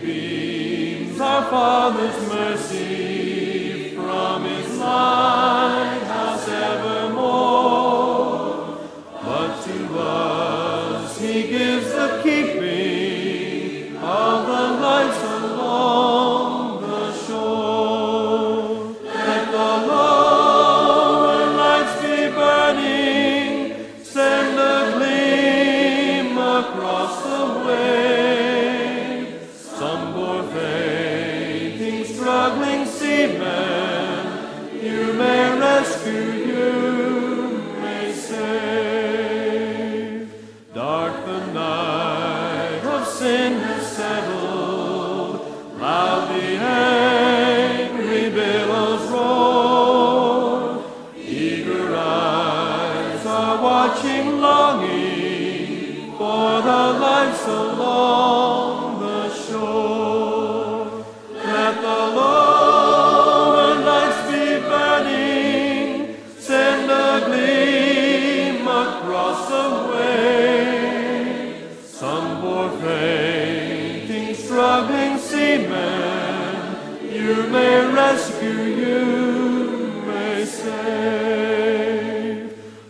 beams our Father's mercy from His lighthouse evermore. But to us He gives the keeping of the watching, longing for the life so the struggling seamen, you may rescue, you may save.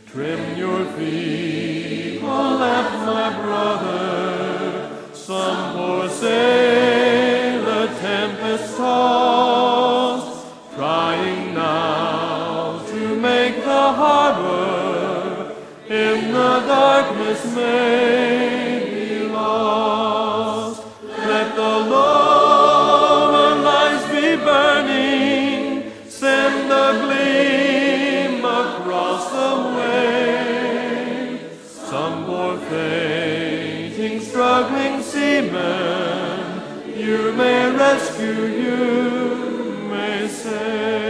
Trim your feeble lamp, my brother. Some poor sailor tempest tossed, trying now to make the harbor in the darkness may across the way. Some poor fainting, struggling seamen, you may rescue, you may save.